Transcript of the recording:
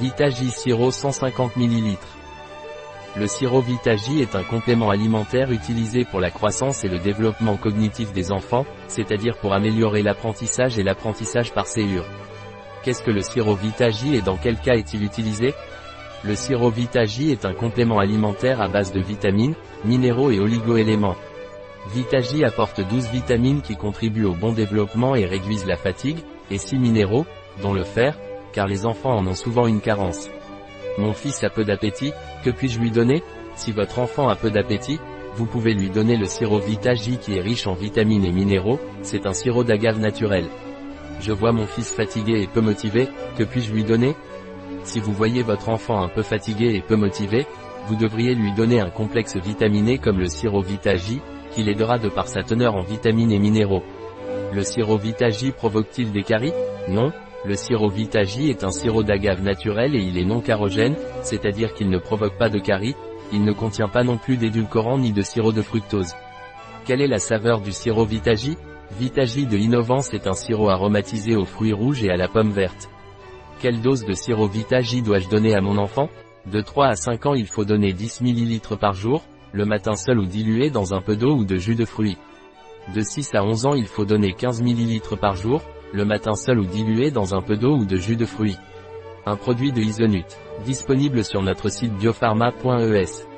Vitagi Sirop 150 ml. Le sirop Vitagi est un complément alimentaire utilisé pour la croissance et le développement cognitif des enfants, c'est-à-dire pour améliorer l'apprentissage et l'apprentissage par séure. Qu'est-ce que le sirop Vitagi et dans quel cas est-il utilisé? Le sirop Vitagi est un complément alimentaire à base de vitamines, minéraux et oligoéléments. Vitagi apporte 12 vitamines qui contribuent au bon développement et réduisent la fatigue, et 6 minéraux, dont le fer, car les enfants en ont souvent une carence. Mon fils a peu d'appétit, que puis-je lui donner? Si votre enfant a peu d'appétit, vous pouvez lui donner le sirop Vita-J qui est riche en vitamines et minéraux, c'est un sirop d'agave naturel. Je vois mon fils fatigué et peu motivé, que puis-je lui donner? Si vous voyez votre enfant un peu fatigué et peu motivé, vous devriez lui donner un complexe vitaminé comme le sirop Vita-J, qui l'aidera de par sa teneur en vitamines et minéraux. Le sirop Vita-J provoque-t-il des caries? Non, le sirop Vitagi est un sirop d'agave naturel et il est non carogène, c'est-à-dire qu'il ne provoque pas de caries, il ne contient pas non plus d'édulcorant ni de sirop de fructose. Quelle est la saveur du sirop Vitagi Vitagi de Innovance est un sirop aromatisé aux fruits rouges et à la pomme verte. Quelle dose de sirop Vitagi dois-je donner à mon enfant? De 3 à 5 ans il faut donner 10 ml par jour, le matin seul ou dilué dans un peu d'eau ou de jus de fruits. De 6 à 11 ans il faut donner 15 ml par jour, le matin seul ou dilué dans un peu d'eau ou de jus de fruits. Un produit de Isonut, disponible sur notre site biopharma.es.